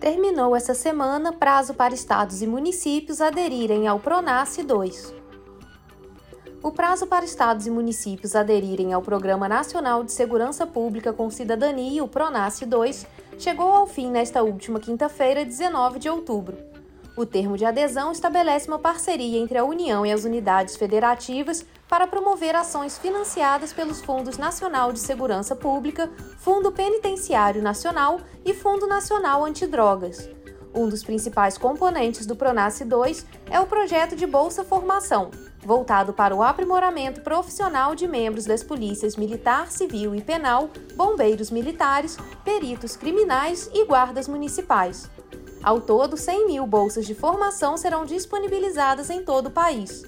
Terminou essa semana prazo para estados e municípios aderirem ao Pronace 2. O prazo para estados e municípios aderirem ao Programa Nacional de Segurança Pública com Cidadania, o Pronace 2, chegou ao fim nesta última quinta-feira, 19 de outubro. O termo de adesão estabelece uma parceria entre a União e as unidades federativas para promover ações financiadas pelos Fundos Nacional de Segurança Pública, Fundo Penitenciário Nacional e Fundo Nacional Antidrogas. Um dos principais componentes do Pronace 2 é o projeto de Bolsa Formação, voltado para o aprimoramento profissional de membros das polícias militar, civil e penal, bombeiros militares, peritos criminais e guardas municipais. Ao todo, 100 mil bolsas de formação serão disponibilizadas em todo o país.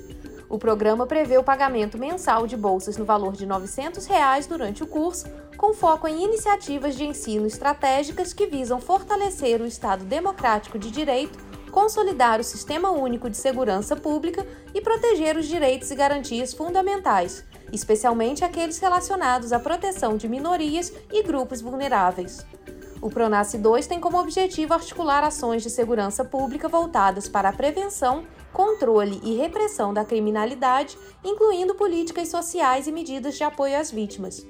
O programa prevê o pagamento mensal de bolsas no valor de 900 reais durante o curso, com foco em iniciativas de ensino estratégicas que visam fortalecer o Estado democrático de direito, consolidar o Sistema Único de Segurança Pública e proteger os direitos e garantias fundamentais, especialmente aqueles relacionados à proteção de minorias e grupos vulneráveis. O Pronace 2 tem como objetivo articular ações de segurança pública voltadas para a prevenção, controle e repressão da criminalidade, incluindo políticas sociais e medidas de apoio às vítimas.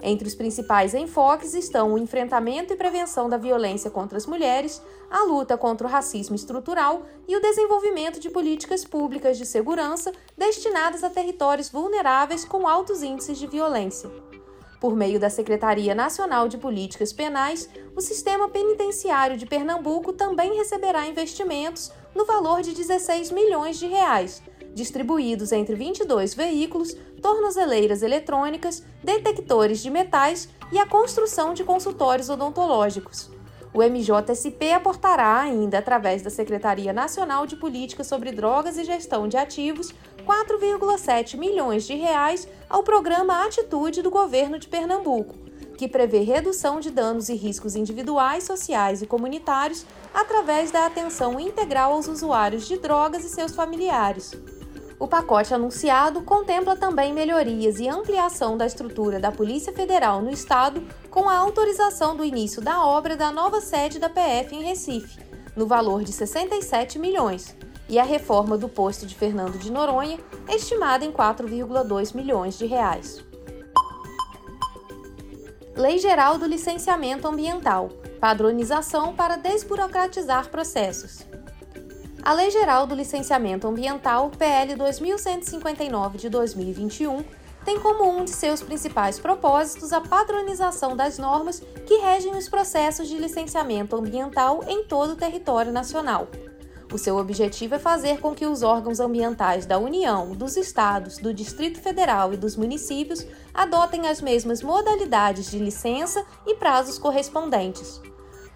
Entre os principais enfoques estão o enfrentamento e prevenção da violência contra as mulheres, a luta contra o racismo estrutural e o desenvolvimento de políticas públicas de segurança destinadas a territórios vulneráveis com altos índices de violência. Por meio da Secretaria Nacional de Políticas Penais, o sistema penitenciário de Pernambuco também receberá investimentos no valor de 16 milhões de reais, distribuídos entre 22 veículos, tornozeleiras eletrônicas, detectores de metais e a construção de consultórios odontológicos. O MJSP aportará ainda, através da Secretaria Nacional de Política sobre Drogas e Gestão de Ativos, 4,7 milhões de reais ao programa Atitude do governo de Pernambuco, que prevê redução de danos e riscos individuais, sociais e comunitários através da atenção integral aos usuários de drogas e seus familiares. O pacote anunciado contempla também melhorias e ampliação da estrutura da Polícia Federal no Estado, com a autorização do início da obra da nova sede da PF em Recife, no valor de 67 milhões, e a reforma do posto de Fernando de Noronha, estimada em 4,2 milhões de reais. Lei Geral do Licenciamento Ambiental padronização para desburocratizar processos. A Lei Geral do Licenciamento Ambiental, PL 2159 de 2021, tem como um de seus principais propósitos a padronização das normas que regem os processos de licenciamento ambiental em todo o território nacional. O seu objetivo é fazer com que os órgãos ambientais da União, dos estados, do Distrito Federal e dos municípios adotem as mesmas modalidades de licença e prazos correspondentes.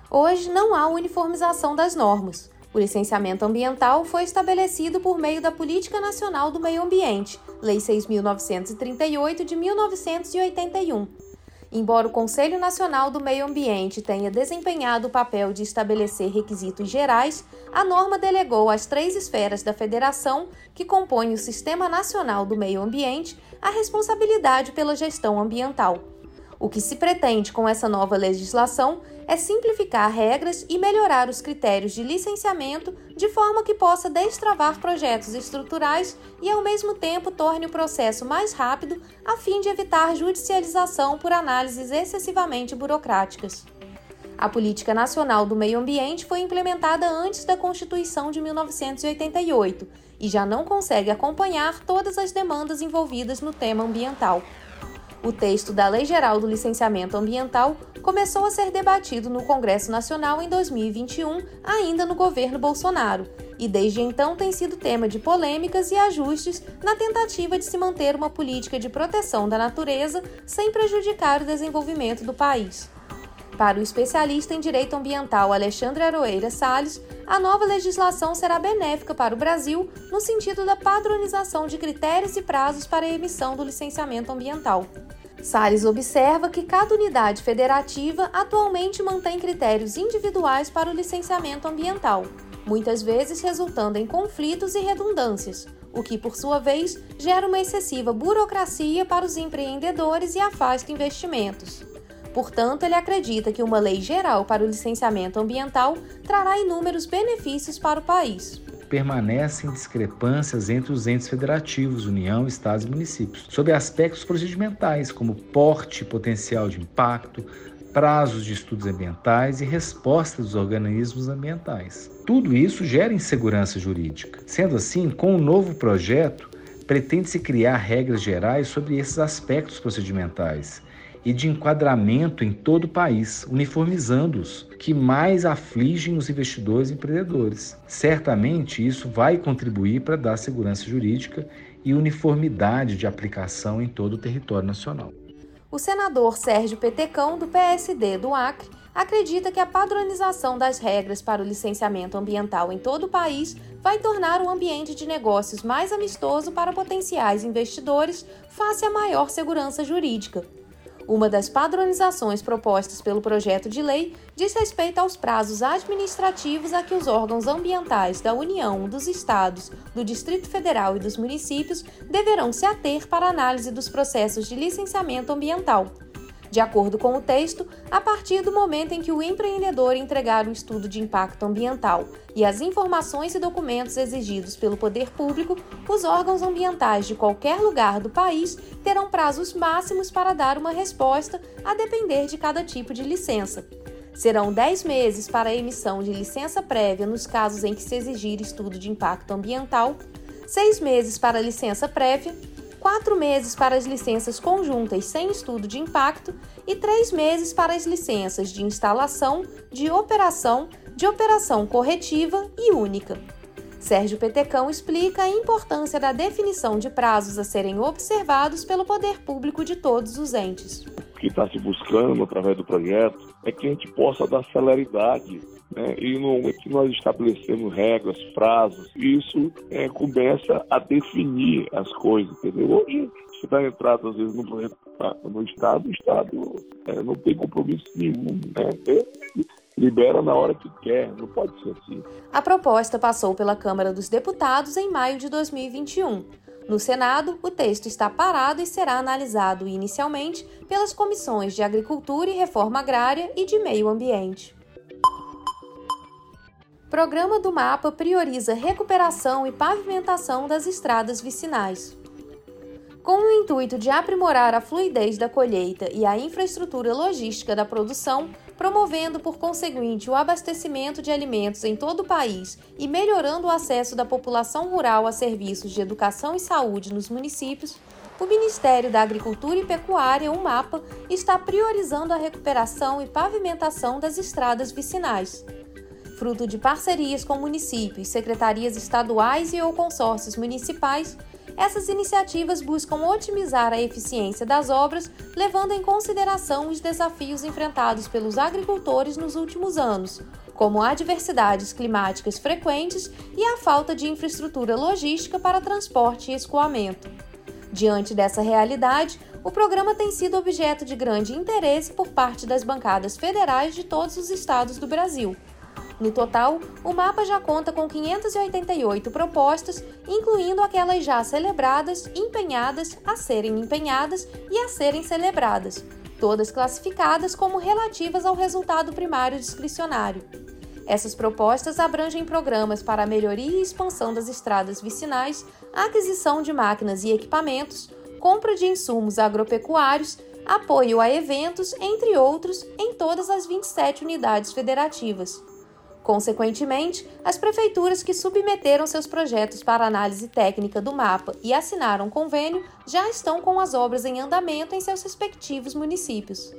Hoje não há uniformização das normas. O licenciamento ambiental foi estabelecido por meio da Política Nacional do Meio Ambiente, Lei 6.938 de 1981. Embora o Conselho Nacional do Meio Ambiente tenha desempenhado o papel de estabelecer requisitos gerais, a norma delegou às três esferas da federação, que compõem o Sistema Nacional do Meio Ambiente, a responsabilidade pela gestão ambiental. O que se pretende com essa nova legislação é simplificar regras e melhorar os critérios de licenciamento de forma que possa destravar projetos estruturais e, ao mesmo tempo, torne o processo mais rápido, a fim de evitar judicialização por análises excessivamente burocráticas. A Política Nacional do Meio Ambiente foi implementada antes da Constituição de 1988 e já não consegue acompanhar todas as demandas envolvidas no tema ambiental. O texto da Lei Geral do Licenciamento Ambiental começou a ser debatido no Congresso Nacional em 2021, ainda no governo Bolsonaro, e desde então tem sido tema de polêmicas e ajustes na tentativa de se manter uma política de proteção da natureza sem prejudicar o desenvolvimento do país. Para o especialista em direito ambiental Alexandre Aroeira Salles, a nova legislação será benéfica para o Brasil no sentido da padronização de critérios e prazos para a emissão do licenciamento ambiental. Salles observa que cada unidade federativa atualmente mantém critérios individuais para o licenciamento ambiental, muitas vezes resultando em conflitos e redundâncias, o que, por sua vez, gera uma excessiva burocracia para os empreendedores e afasta investimentos. Portanto, ele acredita que uma lei geral para o licenciamento ambiental trará inúmeros benefícios para o país. Permanecem discrepâncias entre os entes federativos, União, Estados e municípios, sobre aspectos procedimentais, como porte potencial de impacto, prazos de estudos ambientais e respostas dos organismos ambientais. Tudo isso gera insegurança jurídica. Sendo assim, com o novo projeto, pretende-se criar regras gerais sobre esses aspectos procedimentais e de enquadramento em todo o país, uniformizando-os, que mais afligem os investidores e empreendedores. Certamente isso vai contribuir para dar segurança jurídica e uniformidade de aplicação em todo o território nacional. O senador Sérgio Petecão, do PSD do Acre, acredita que a padronização das regras para o licenciamento ambiental em todo o país vai tornar o ambiente de negócios mais amistoso para potenciais investidores face à maior segurança jurídica. Uma das padronizações propostas pelo projeto de lei diz respeito aos prazos administrativos a que os órgãos ambientais da União, dos Estados, do Distrito Federal e dos municípios deverão se ater para análise dos processos de licenciamento ambiental de acordo com o texto, a partir do momento em que o empreendedor entregar o estudo de impacto ambiental e as informações e documentos exigidos pelo poder público, os órgãos ambientais de qualquer lugar do país terão prazos máximos para dar uma resposta, a depender de cada tipo de licença. Serão 10 meses para a emissão de licença prévia nos casos em que se exigir estudo de impacto ambiental, 6 meses para a licença prévia quatro meses para as licenças conjuntas sem estudo de impacto e três meses para as licenças de instalação, de operação, de operação corretiva e única. Sérgio Petecão explica a importância da definição de prazos a serem observados pelo poder público de todos os entes. O que está se buscando através do projeto é que a gente possa dar celeridade né? E no momento que nós estabelecemos regras, prazos, isso é, começa a definir as coisas, entendeu? Hoje, você dá entrada, às vezes, no projeto no Estado, o Estado é, não tem compromisso nenhum, né? libera na hora que quer, não pode ser assim. A proposta passou pela Câmara dos Deputados em maio de 2021. No Senado, o texto está parado e será analisado inicialmente pelas comissões de Agricultura e Reforma Agrária e de Meio Ambiente. Programa do Mapa prioriza recuperação e pavimentação das estradas vicinais. Com o intuito de aprimorar a fluidez da colheita e a infraestrutura logística da produção, promovendo por conseguinte o abastecimento de alimentos em todo o país e melhorando o acesso da população rural a serviços de educação e saúde nos municípios, o Ministério da Agricultura e Pecuária, o MAPA, está priorizando a recuperação e pavimentação das estradas vicinais fruto de parcerias com municípios, secretarias estaduais e ou consórcios municipais, essas iniciativas buscam otimizar a eficiência das obras, levando em consideração os desafios enfrentados pelos agricultores nos últimos anos, como adversidades climáticas frequentes e a falta de infraestrutura logística para transporte e escoamento. Diante dessa realidade, o programa tem sido objeto de grande interesse por parte das bancadas federais de todos os estados do Brasil. No total, o mapa já conta com 588 propostas, incluindo aquelas já celebradas, empenhadas, a serem empenhadas e a serem celebradas, todas classificadas como relativas ao resultado primário discricionário. Essas propostas abrangem programas para a melhoria e expansão das estradas vicinais, aquisição de máquinas e equipamentos, compra de insumos agropecuários, apoio a eventos, entre outros, em todas as 27 unidades federativas. Consequentemente, as prefeituras que submeteram seus projetos para análise técnica do mapa e assinaram convênio já estão com as obras em andamento em seus respectivos municípios.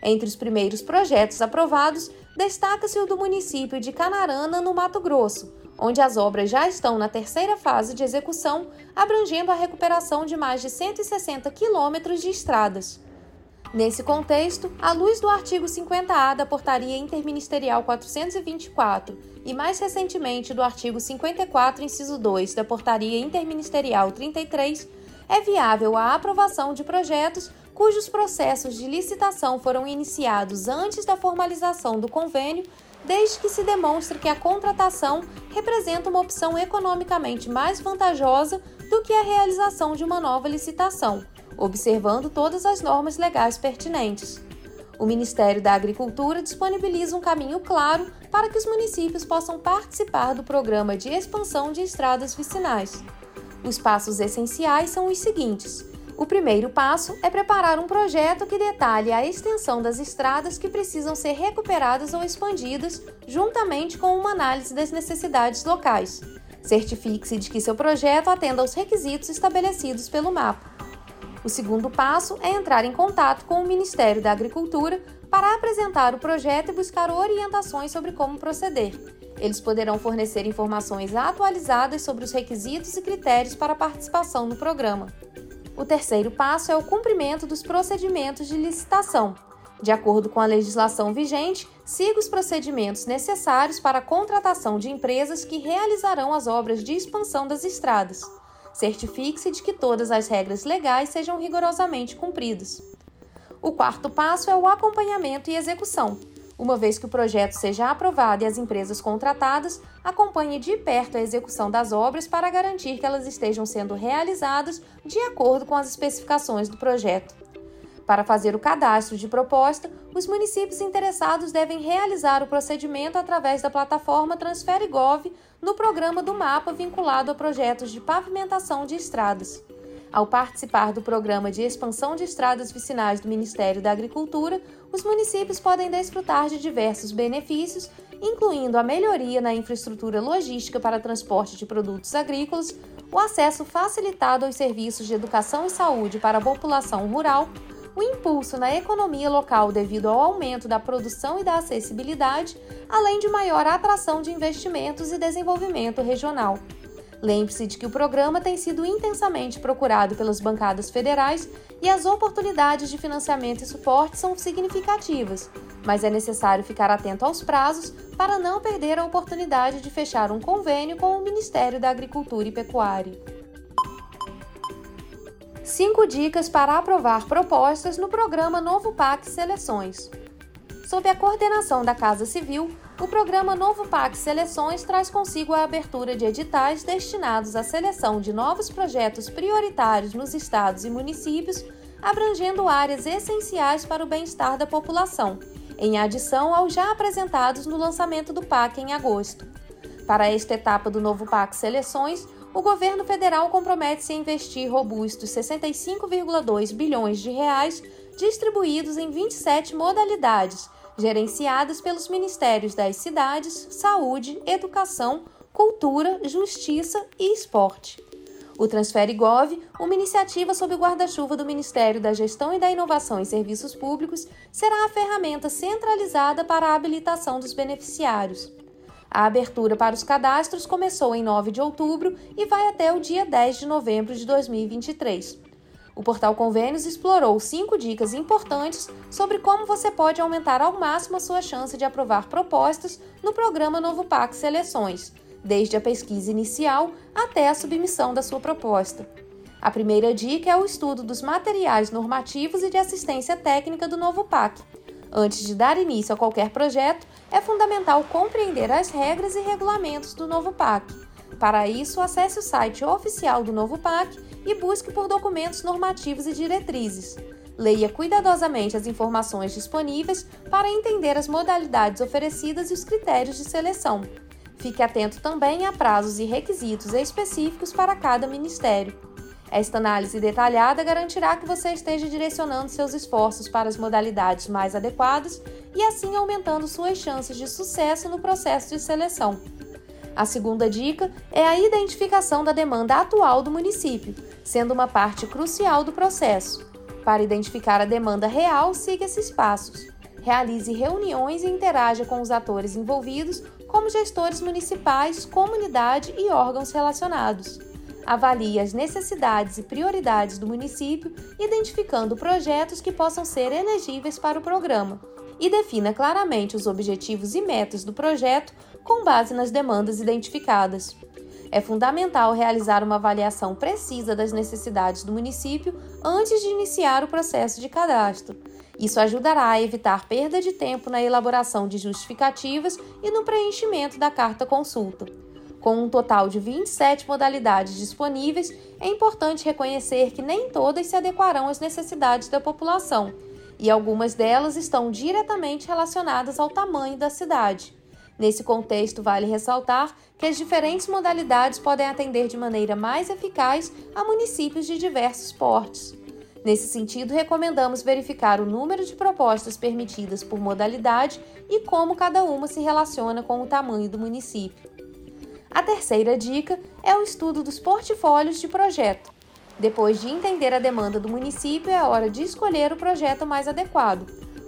Entre os primeiros projetos aprovados, destaca-se o do município de Canarana, no Mato Grosso, onde as obras já estão na terceira fase de execução, abrangendo a recuperação de mais de 160 quilômetros de estradas. Nesse contexto, à luz do artigo 50A da Portaria Interministerial 424 e mais recentemente do artigo 54, inciso 2 da Portaria Interministerial 33, é viável a aprovação de projetos cujos processos de licitação foram iniciados antes da formalização do convênio, desde que se demonstre que a contratação representa uma opção economicamente mais vantajosa do que a realização de uma nova licitação observando todas as normas legais pertinentes. O Ministério da Agricultura disponibiliza um caminho claro para que os municípios possam participar do programa de expansão de estradas vicinais. Os passos essenciais são os seguintes. O primeiro passo é preparar um projeto que detalhe a extensão das estradas que precisam ser recuperadas ou expandidas, juntamente com uma análise das necessidades locais. Certifique-se de que seu projeto atenda aos requisitos estabelecidos pelo mapa. O segundo passo é entrar em contato com o Ministério da Agricultura para apresentar o projeto e buscar orientações sobre como proceder. Eles poderão fornecer informações atualizadas sobre os requisitos e critérios para participação no programa. O terceiro passo é o cumprimento dos procedimentos de licitação. De acordo com a legislação vigente, siga os procedimentos necessários para a contratação de empresas que realizarão as obras de expansão das estradas. Certifique-se de que todas as regras legais sejam rigorosamente cumpridas. O quarto passo é o acompanhamento e execução. Uma vez que o projeto seja aprovado e as empresas contratadas, acompanhe de perto a execução das obras para garantir que elas estejam sendo realizadas de acordo com as especificações do projeto. Para fazer o cadastro de proposta, os municípios interessados devem realizar o procedimento através da plataforma TransfereGov no programa do mapa vinculado a projetos de pavimentação de estradas. Ao participar do programa de expansão de estradas vicinais do Ministério da Agricultura, os municípios podem desfrutar de diversos benefícios, incluindo a melhoria na infraestrutura logística para transporte de produtos agrícolas, o acesso facilitado aos serviços de educação e saúde para a população rural, o impulso na economia local devido ao aumento da produção e da acessibilidade, além de maior atração de investimentos e desenvolvimento regional. Lembre-se de que o programa tem sido intensamente procurado pelas bancadas federais e as oportunidades de financiamento e suporte são significativas, mas é necessário ficar atento aos prazos para não perder a oportunidade de fechar um convênio com o Ministério da Agricultura e Pecuária. 5 dicas para aprovar propostas no programa Novo PAC Seleções. Sob a coordenação da Casa Civil, o programa Novo PAC Seleções traz consigo a abertura de editais destinados à seleção de novos projetos prioritários nos estados e municípios, abrangendo áreas essenciais para o bem-estar da população, em adição aos já apresentados no lançamento do PAC em agosto. Para esta etapa do Novo PAC Seleções, o governo federal compromete-se a investir robustos 65,2 bilhões de reais distribuídos em 27 modalidades, gerenciadas pelos ministérios das cidades, saúde, educação, cultura, justiça e esporte. O Transfere Gov, uma iniciativa sob o guarda-chuva do Ministério da Gestão e da Inovação em Serviços Públicos, será a ferramenta centralizada para a habilitação dos beneficiários. A abertura para os cadastros começou em 9 de outubro e vai até o dia 10 de novembro de 2023. O portal Convênios explorou cinco dicas importantes sobre como você pode aumentar ao máximo a sua chance de aprovar propostas no programa Novo PAC Seleções, desde a pesquisa inicial até a submissão da sua proposta. A primeira dica é o estudo dos materiais normativos e de assistência técnica do Novo PAC Antes de dar início a qualquer projeto, é fundamental compreender as regras e regulamentos do novo PAC. Para isso, acesse o site oficial do novo PAC e busque por documentos normativos e diretrizes. Leia cuidadosamente as informações disponíveis para entender as modalidades oferecidas e os critérios de seleção. Fique atento também a prazos e requisitos específicos para cada ministério. Esta análise detalhada garantirá que você esteja direcionando seus esforços para as modalidades mais adequadas e assim aumentando suas chances de sucesso no processo de seleção. A segunda dica é a identificação da demanda atual do município, sendo uma parte crucial do processo. Para identificar a demanda real, siga esses passos. Realize reuniões e interaja com os atores envolvidos, como gestores municipais, comunidade e órgãos relacionados. Avalie as necessidades e prioridades do município, identificando projetos que possam ser elegíveis para o programa, e defina claramente os objetivos e metas do projeto com base nas demandas identificadas. É fundamental realizar uma avaliação precisa das necessidades do município antes de iniciar o processo de cadastro. Isso ajudará a evitar perda de tempo na elaboração de justificativas e no preenchimento da carta consulta. Com um total de 27 modalidades disponíveis, é importante reconhecer que nem todas se adequarão às necessidades da população, e algumas delas estão diretamente relacionadas ao tamanho da cidade. Nesse contexto, vale ressaltar que as diferentes modalidades podem atender de maneira mais eficaz a municípios de diversos portes. Nesse sentido, recomendamos verificar o número de propostas permitidas por modalidade e como cada uma se relaciona com o tamanho do município. A terceira dica é o estudo dos portfólios de projeto. Depois de entender a demanda do município, é hora de escolher o projeto mais adequado.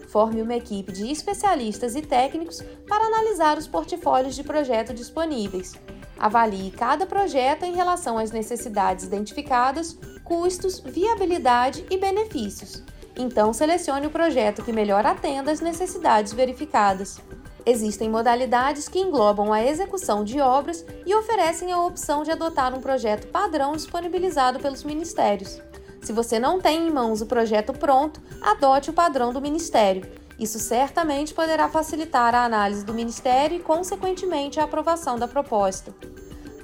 Forme uma equipe de especialistas e técnicos para analisar os portfólios de projeto disponíveis. Avalie cada projeto em relação às necessidades identificadas, custos, viabilidade e benefícios. Então, selecione o projeto que melhor atenda às necessidades verificadas. Existem modalidades que englobam a execução de obras e oferecem a opção de adotar um projeto padrão disponibilizado pelos ministérios. Se você não tem em mãos o projeto pronto, adote o padrão do ministério. Isso certamente poderá facilitar a análise do ministério e, consequentemente, a aprovação da proposta.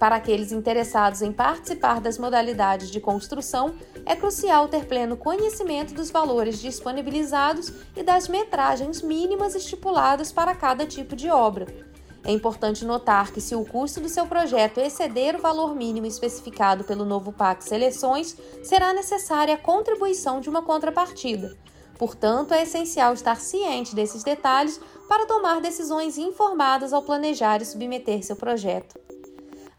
Para aqueles interessados em participar das modalidades de construção, é crucial ter pleno conhecimento dos valores disponibilizados e das metragens mínimas estipuladas para cada tipo de obra. É importante notar que, se o custo do seu projeto exceder o valor mínimo especificado pelo novo PAC Seleções, será necessária a contribuição de uma contrapartida. Portanto, é essencial estar ciente desses detalhes para tomar decisões informadas ao planejar e submeter seu projeto.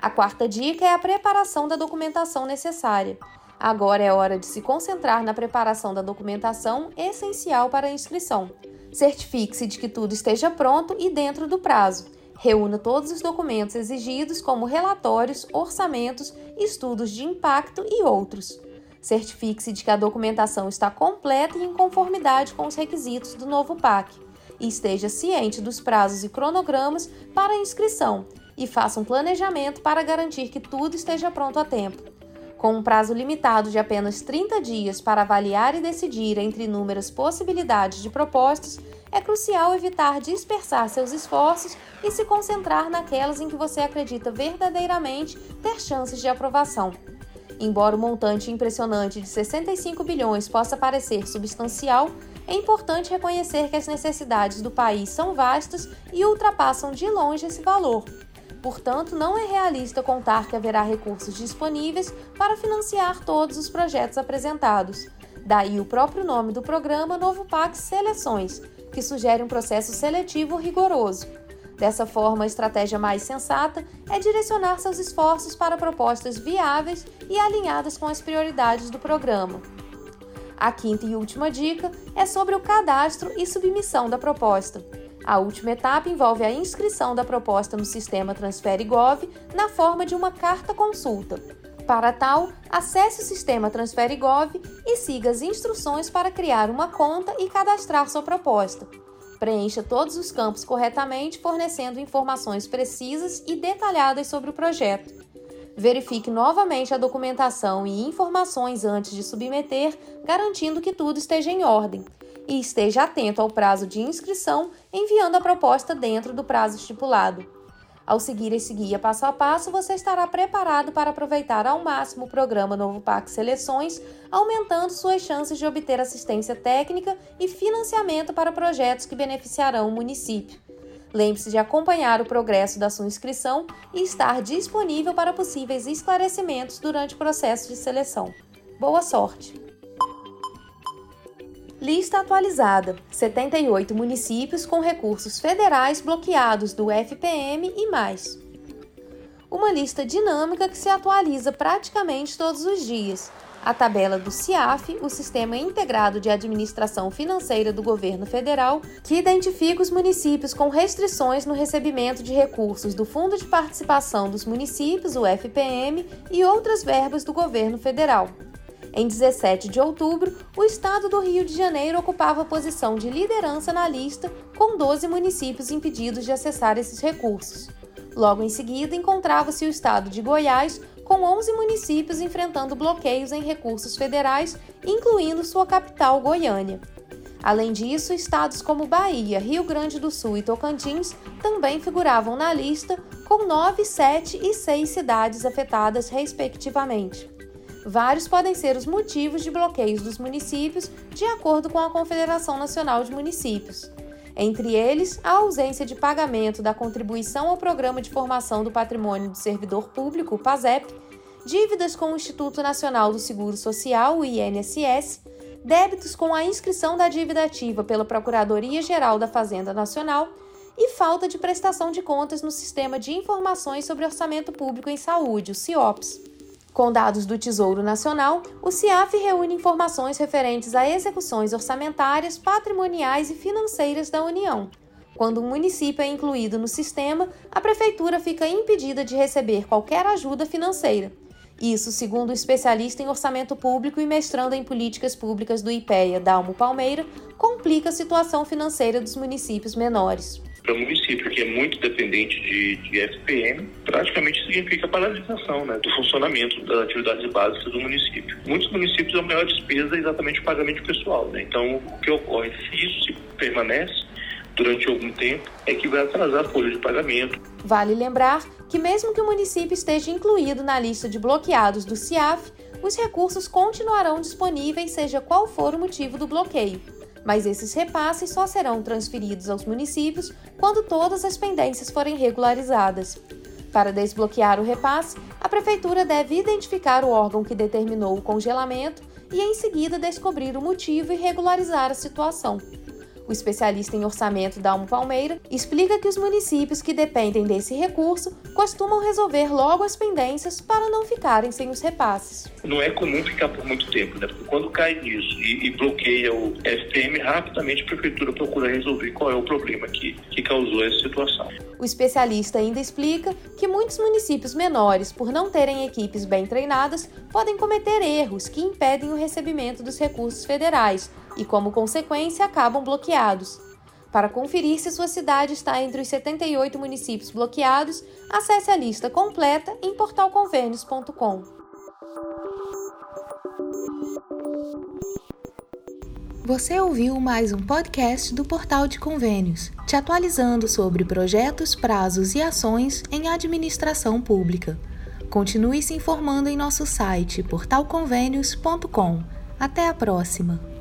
A quarta dica é a preparação da documentação necessária. Agora é hora de se concentrar na preparação da documentação essencial para a inscrição. Certifique-se de que tudo esteja pronto e dentro do prazo. Reúna todos os documentos exigidos, como relatórios, orçamentos, estudos de impacto e outros. Certifique-se de que a documentação está completa e em conformidade com os requisitos do novo PAC. E esteja ciente dos prazos e cronogramas para a inscrição, e faça um planejamento para garantir que tudo esteja pronto a tempo. Com um prazo limitado de apenas 30 dias para avaliar e decidir entre inúmeras possibilidades de propostas, é crucial evitar dispersar seus esforços e se concentrar naquelas em que você acredita verdadeiramente ter chances de aprovação. Embora o montante impressionante de 65 bilhões possa parecer substancial, é importante reconhecer que as necessidades do país são vastas e ultrapassam de longe esse valor. Portanto, não é realista contar que haverá recursos disponíveis para financiar todos os projetos apresentados. Daí o próprio nome do programa Novo PAC Seleções, que sugere um processo seletivo rigoroso. Dessa forma, a estratégia mais sensata é direcionar seus esforços para propostas viáveis e alinhadas com as prioridades do programa. A quinta e última dica é sobre o cadastro e submissão da proposta. A última etapa envolve a inscrição da proposta no sistema TransfereGov na forma de uma carta consulta. Para tal, acesse o sistema TransfereGov e siga as instruções para criar uma conta e cadastrar sua proposta. Preencha todos os campos corretamente, fornecendo informações precisas e detalhadas sobre o projeto. Verifique novamente a documentação e informações antes de submeter, garantindo que tudo esteja em ordem e esteja atento ao prazo de inscrição, enviando a proposta dentro do prazo estipulado. Ao seguir esse guia passo a passo, você estará preparado para aproveitar ao máximo o programa Novo PAC Seleções, aumentando suas chances de obter assistência técnica e financiamento para projetos que beneficiarão o município. Lembre-se de acompanhar o progresso da sua inscrição e estar disponível para possíveis esclarecimentos durante o processo de seleção. Boa sorte! Lista atualizada: 78 municípios com recursos federais bloqueados do FPM e mais. Uma lista dinâmica que se atualiza praticamente todos os dias. a tabela do CIAF, o Sistema Integrado de Administração Financeira do Governo Federal, que identifica os municípios com restrições no recebimento de recursos do Fundo de Participação dos Municípios, o FPM, e outras verbas do governo federal. Em 17 de outubro, o estado do Rio de Janeiro ocupava a posição de liderança na lista, com 12 municípios impedidos de acessar esses recursos. Logo em seguida, encontrava-se o estado de Goiás, com 11 municípios enfrentando bloqueios em recursos federais, incluindo sua capital, Goiânia. Além disso, estados como Bahia, Rio Grande do Sul e Tocantins também figuravam na lista, com 9, 7 e 6 cidades afetadas, respectivamente. Vários podem ser os motivos de bloqueios dos municípios, de acordo com a Confederação Nacional de Municípios. Entre eles, a ausência de pagamento da contribuição ao Programa de Formação do Patrimônio do Servidor Público, PASEP, dívidas com o Instituto Nacional do Seguro Social, o INSS, débitos com a inscrição da dívida ativa pela Procuradoria-Geral da Fazenda Nacional e falta de prestação de contas no Sistema de Informações sobre Orçamento Público em Saúde, o CIOPS. Com dados do Tesouro Nacional, o CIAF reúne informações referentes a execuções orçamentárias, patrimoniais e financeiras da União. Quando um município é incluído no sistema, a Prefeitura fica impedida de receber qualquer ajuda financeira. Isso, segundo o especialista em orçamento público e mestrando em políticas públicas do IPEA, Dalmo Palmeira, complica a situação financeira dos municípios menores para um município que é muito dependente de, de FPM, praticamente significa paralisação né, do funcionamento das atividades básicas do município. Muitos municípios, a maior despesa é exatamente o pagamento pessoal. Né? Então, o que ocorre, se isso se permanece durante algum tempo, é que vai atrasar a folha de pagamento. Vale lembrar que, mesmo que o município esteja incluído na lista de bloqueados do CIAF, os recursos continuarão disponíveis, seja qual for o motivo do bloqueio mas esses repasses só serão transferidos aos municípios quando todas as pendências forem regularizadas. Para desbloquear o repasse, a Prefeitura deve identificar o órgão que determinou o congelamento e, em seguida, descobrir o motivo e regularizar a situação. O especialista em orçamento Dalmo Palmeira explica que os municípios que dependem desse recurso costumam resolver logo as pendências para não ficarem sem os repasses. Não é comum ficar por muito tempo, né? Porque quando cai nisso e, e bloqueia o FPM, rapidamente a prefeitura procura resolver qual é o problema que, que causou essa situação. O especialista ainda explica que muitos municípios menores, por não terem equipes bem treinadas, podem cometer erros que impedem o recebimento dos recursos federais, e, como consequência, acabam bloqueados. Para conferir se sua cidade está entre os 78 municípios bloqueados, acesse a lista completa em portalconvênios.com. Você ouviu mais um podcast do Portal de Convênios, te atualizando sobre projetos, prazos e ações em administração pública. Continue se informando em nosso site portalconvênios.com. Até a próxima!